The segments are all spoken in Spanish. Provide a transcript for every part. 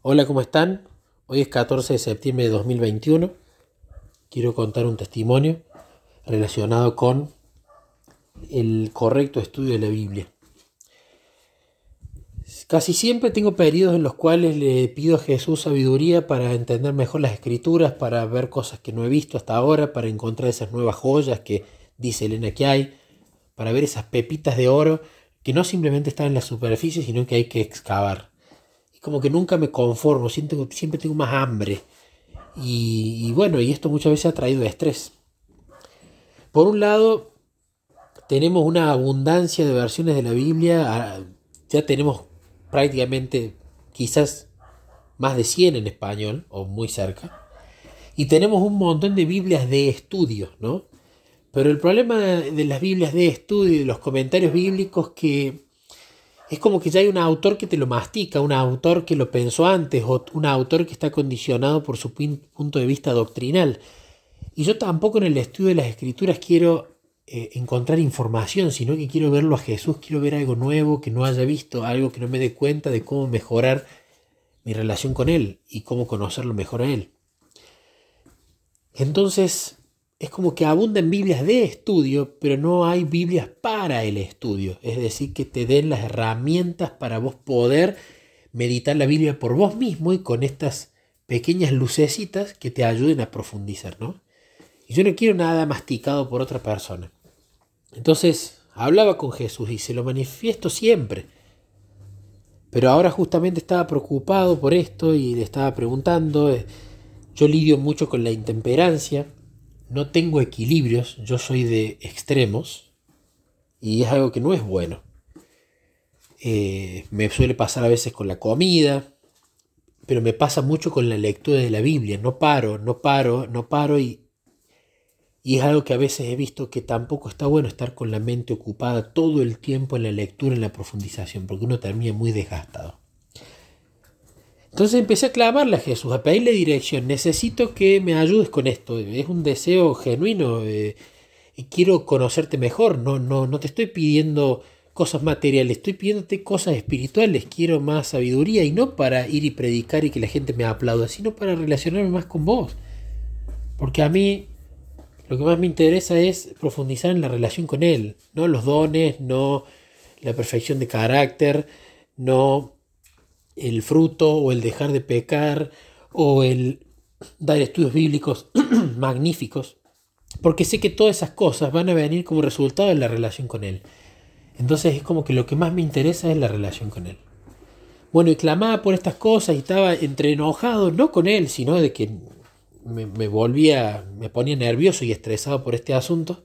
Hola, ¿cómo están? Hoy es 14 de septiembre de 2021. Quiero contar un testimonio relacionado con el correcto estudio de la Biblia. Casi siempre tengo periodos en los cuales le pido a Jesús sabiduría para entender mejor las escrituras, para ver cosas que no he visto hasta ahora, para encontrar esas nuevas joyas que dice Elena que hay, para ver esas pepitas de oro que no simplemente están en la superficie, sino que hay que excavar como que nunca me conformo, siento, siempre tengo más hambre. Y, bueno, y esto muchas veces ha traído estrés. Por un lado, tenemos una abundancia de versiones de la Biblia, ah, ya tenemos prácticamente quizás más de 100 en español, o muy cerca, y tenemos un montón de Biblias de estudio, ¿no? Pero el problema de las Biblias de estudio y de los comentarios bíblicos que es como que ya hay un autor que te lo mastica, un autor que lo pensó antes o un autor que está condicionado por su punto de vista doctrinal. Y yo tampoco en el estudio de las escrituras quiero eh, encontrar información, sino que quiero verlo a Jesús, quiero ver algo nuevo que no haya visto, algo que no me dé cuenta de cómo mejorar mi relación con Él y cómo conocerlo mejor a Él. Entonces, es como que abundan Biblias de estudio, pero no hay Biblias para el estudio. Es decir, que te den las herramientas para vos poder meditar la Biblia por vos mismo y con estas pequeñas lucecitas que te ayuden a profundizar, ¿no? Y yo no quiero nada masticado por otra persona. Entonces, hablaba con Jesús y se lo manifiesto siempre. Pero ahora justamente estaba preocupado por esto y le estaba preguntando. Yo lidio mucho con la intemperancia no tengo equilibrios, yo soy de extremos y es algo que no es bueno. Eh, me suele pasar a veces con la comida, pero me pasa mucho con la lectura de la Biblia. No paro, no paro, no paro y, y es algo que a veces he visto que tampoco está bueno estar con la mente ocupada todo el tiempo en la lectura, en la profundización, porque uno termina muy desgastado. Entonces empecé a clamarle a Jesús, a pedirle dirección. Necesito que me ayudes con esto. Es un deseo genuino. Eh, y quiero conocerte mejor. No, no, no te estoy pidiendo cosas materiales, estoy pidiéndote cosas espirituales. Quiero más sabiduría y no para ir y predicar y que la gente me aplauda, sino para relacionarme más con vos. Porque a mí lo que más me interesa es profundizar en la relación con Él. No los dones, no la perfección de carácter, no el fruto o el dejar de pecar o el dar estudios bíblicos magníficos, porque sé que todas esas cosas van a venir como resultado de la relación con Él. Entonces es como que lo que más me interesa es la relación con Él. Bueno, y clamaba por estas cosas y estaba entre enojado, no con Él, sino de que me, volvía, me ponía nervioso y estresado por este asunto.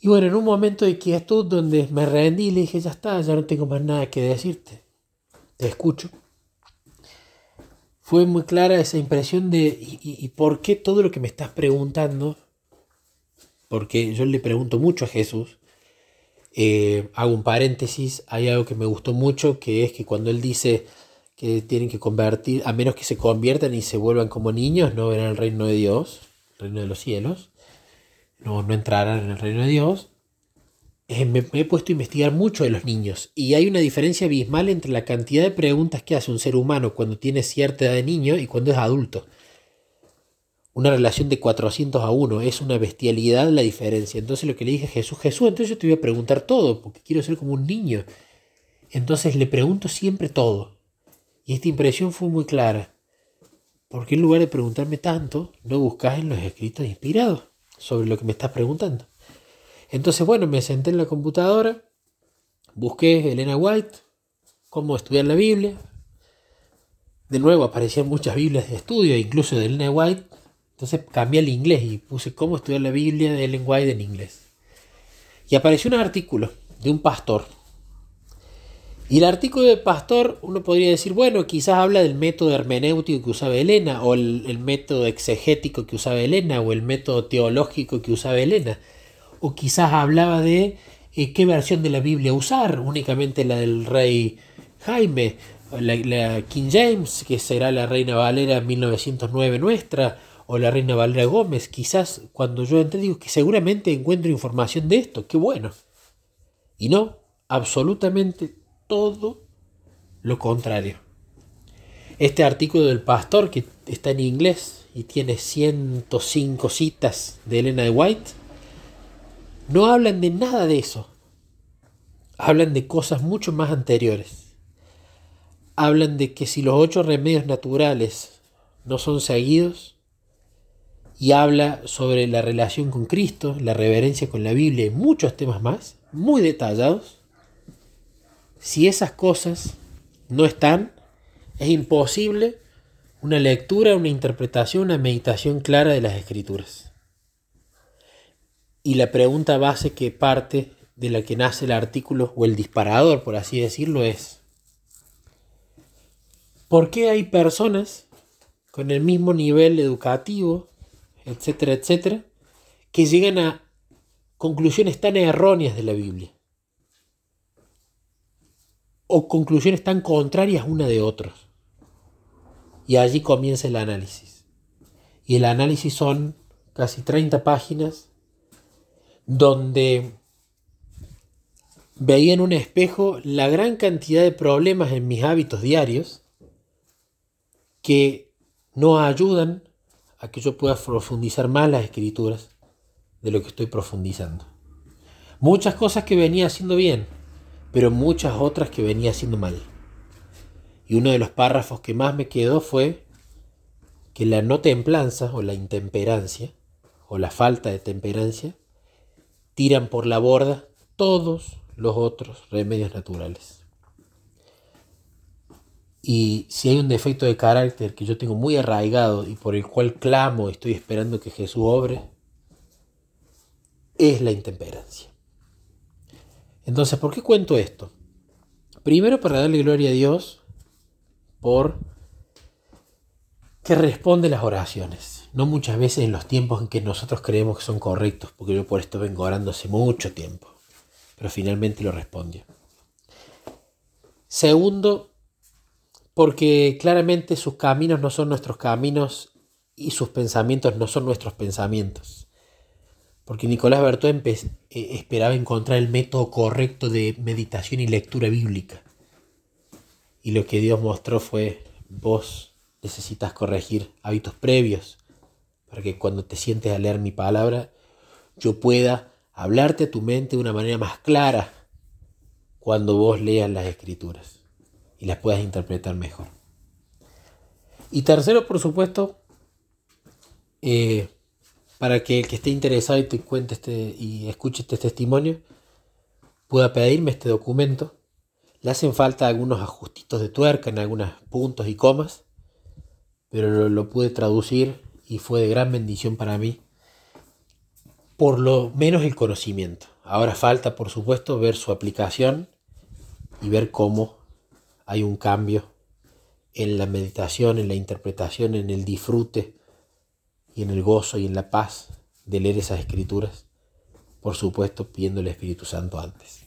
Y bueno, en un momento de quietud donde me rendí, le dije, ya está, ya no tengo más nada que decirte te escucho, fue muy clara esa impresión de ¿y, por qué todo lo que me estás preguntando? Porque yo le pregunto mucho a Jesús. Eh, hago un paréntesis, hay algo que me gustó mucho, que es que cuando él dice que tienen que convertir, a menos que se conviertan y se vuelvan como niños, no verán el reino de Dios, el reino de los cielos, no, no entrarán en el reino de Dios. Eh, me, he puesto a investigar mucho de los niños y hay una diferencia abismal entre la cantidad de preguntas que hace un ser humano cuando tiene cierta edad de niño y cuando es adulto. Una relación de 400 a 1 es una bestialidad la diferencia. Entonces lo que le dije a Jesús, Jesús, entonces yo te voy a preguntar todo porque quiero ser como un niño. Entonces le pregunto siempre todo. Y esta impresión fue muy clara. Porque en lugar de preguntarme tanto, no buscas en los escritos inspirados sobre lo que me estás preguntando? Entonces, bueno, me senté en la computadora, busqué Elena White, cómo estudiar la Biblia. De nuevo aparecían muchas Biblias de estudio, incluso de Elena White. Entonces cambié al inglés y puse cómo estudiar la Biblia de Ellen White en inglés. Y apareció un artículo de un pastor. Y el artículo del pastor, uno podría decir, bueno, quizás habla del método hermenéutico que usaba Elena, o el, el método exegético que usaba Elena, o el método teológico que usaba Elena o quizás hablaba de eh, qué versión de la Biblia usar, únicamente la del rey Jaime, la, King James, que será la Reina Valera 1909 nuestra, o la Reina Valera Gómez. Quizás cuando yo entré digo que seguramente encuentro información de esto, qué bueno. Y no, absolutamente todo lo contrario. Este artículo del pastor que está en inglés y tiene 105 citas de Elena de White, no hablan de nada de eso. Hablan de cosas mucho más anteriores. Hablan de que si los ocho remedios naturales no son seguidos, y habla sobre la relación con Cristo, la reverencia con la Biblia y muchos temas más, muy detallados. Si esas cosas no están, es imposible una lectura, una interpretación, una meditación clara de las escrituras. Y la pregunta base que parte de la que nace el artículo, o el disparador, por así decirlo, es, ¿por qué hay personas con el mismo nivel educativo, etcétera, etcétera, que llegan a conclusiones tan erróneas de la Biblia? O conclusiones tan contrarias una de otros. Y allí comienza el análisis. Y el análisis son casi 30 páginas donde veía en un espejo la gran cantidad de problemas en mis hábitos diarios que no ayudan a que yo pueda profundizar más las escrituras de lo que estoy profundizando. Muchas cosas que venía haciendo bien, pero muchas otras que venía haciendo mal. Y uno de los párrafos que más me quedó fue que la no templanza o la intemperancia o la falta de temperancia tiran por la borda todos los otros remedios naturales. Y si hay un defecto de carácter que yo tengo muy arraigado y por el cual clamo estoy esperando que Jesús obre, es la intemperancia. Entonces, ¿por qué cuento esto? Primero para darle gloria a Dios por que responde las oraciones. No muchas veces en los tiempos en que nosotros creemos que son correctos, porque yo por esto vengo orando hace mucho tiempo, pero finalmente lo respondió. Segundo, porque claramente sus caminos no son nuestros caminos y sus pensamientos no son nuestros pensamientos. Porque Nicolás Bertó eh, esperaba encontrar el método correcto de meditación y lectura bíblica. Y lo que Dios mostró fue, vos necesitas corregir hábitos previos para que cuando te sientes a leer mi palabra, yo pueda hablarte a tu mente de una manera más clara cuando vos leas las escrituras y las puedas interpretar mejor. Y tercero, por supuesto, eh, para que el que esté interesado y te cuente este y escuche este testimonio pueda pedirme este documento. Le hacen falta algunos ajustitos de tuerca en algunos puntos y comas, pero lo, pude traducir y fue de gran bendición para mí. Por lo menos el conocimiento. Ahora falta, por supuesto, ver su aplicación y ver cómo hay un cambio en la meditación, en la interpretación, en el disfrute y en el gozo y en la paz de leer esas escrituras, por supuesto pidiendo el Espíritu Santo antes.